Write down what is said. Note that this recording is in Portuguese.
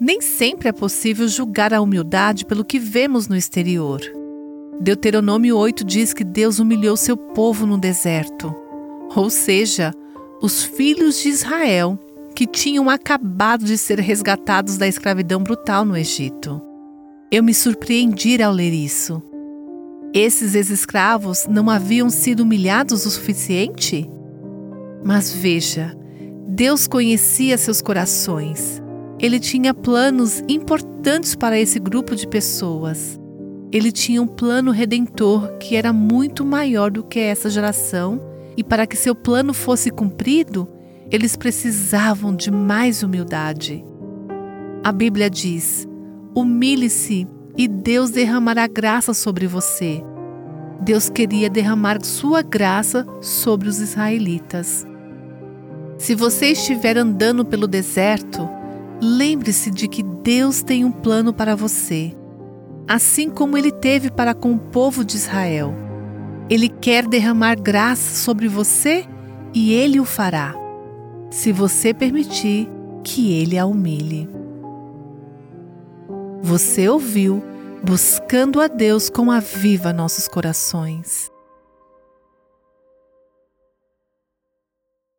Nem sempre é possível julgar a humildade pelo que vemos no exterior. Deuteronômio 8 diz que Deus humilhou seu povo no deserto, ou seja, os filhos de Israel que tinham acabado de ser resgatados da escravidão brutal no Egito. Eu me surpreendi ao ler isso. Esses ex-escravos não haviam sido humilhados o suficiente? Mas veja, Deus conhecia seus corações. Ele tinha planos importantes para esse grupo de pessoas. Ele tinha um plano redentor que era muito maior do que essa geração, e para que seu plano fosse cumprido, eles precisavam de mais humildade. A Bíblia diz: humilhe-se e Deus derramará graça sobre você. Deus queria derramar sua graça sobre os israelitas. Se você estiver andando pelo deserto, Lembre-se de que Deus tem um plano para você, assim como ele teve para com o povo de Israel. Ele quer derramar graça sobre você e ele o fará, se você permitir que ele a humilhe. Você ouviu Buscando a Deus com Aviva Nossos Corações.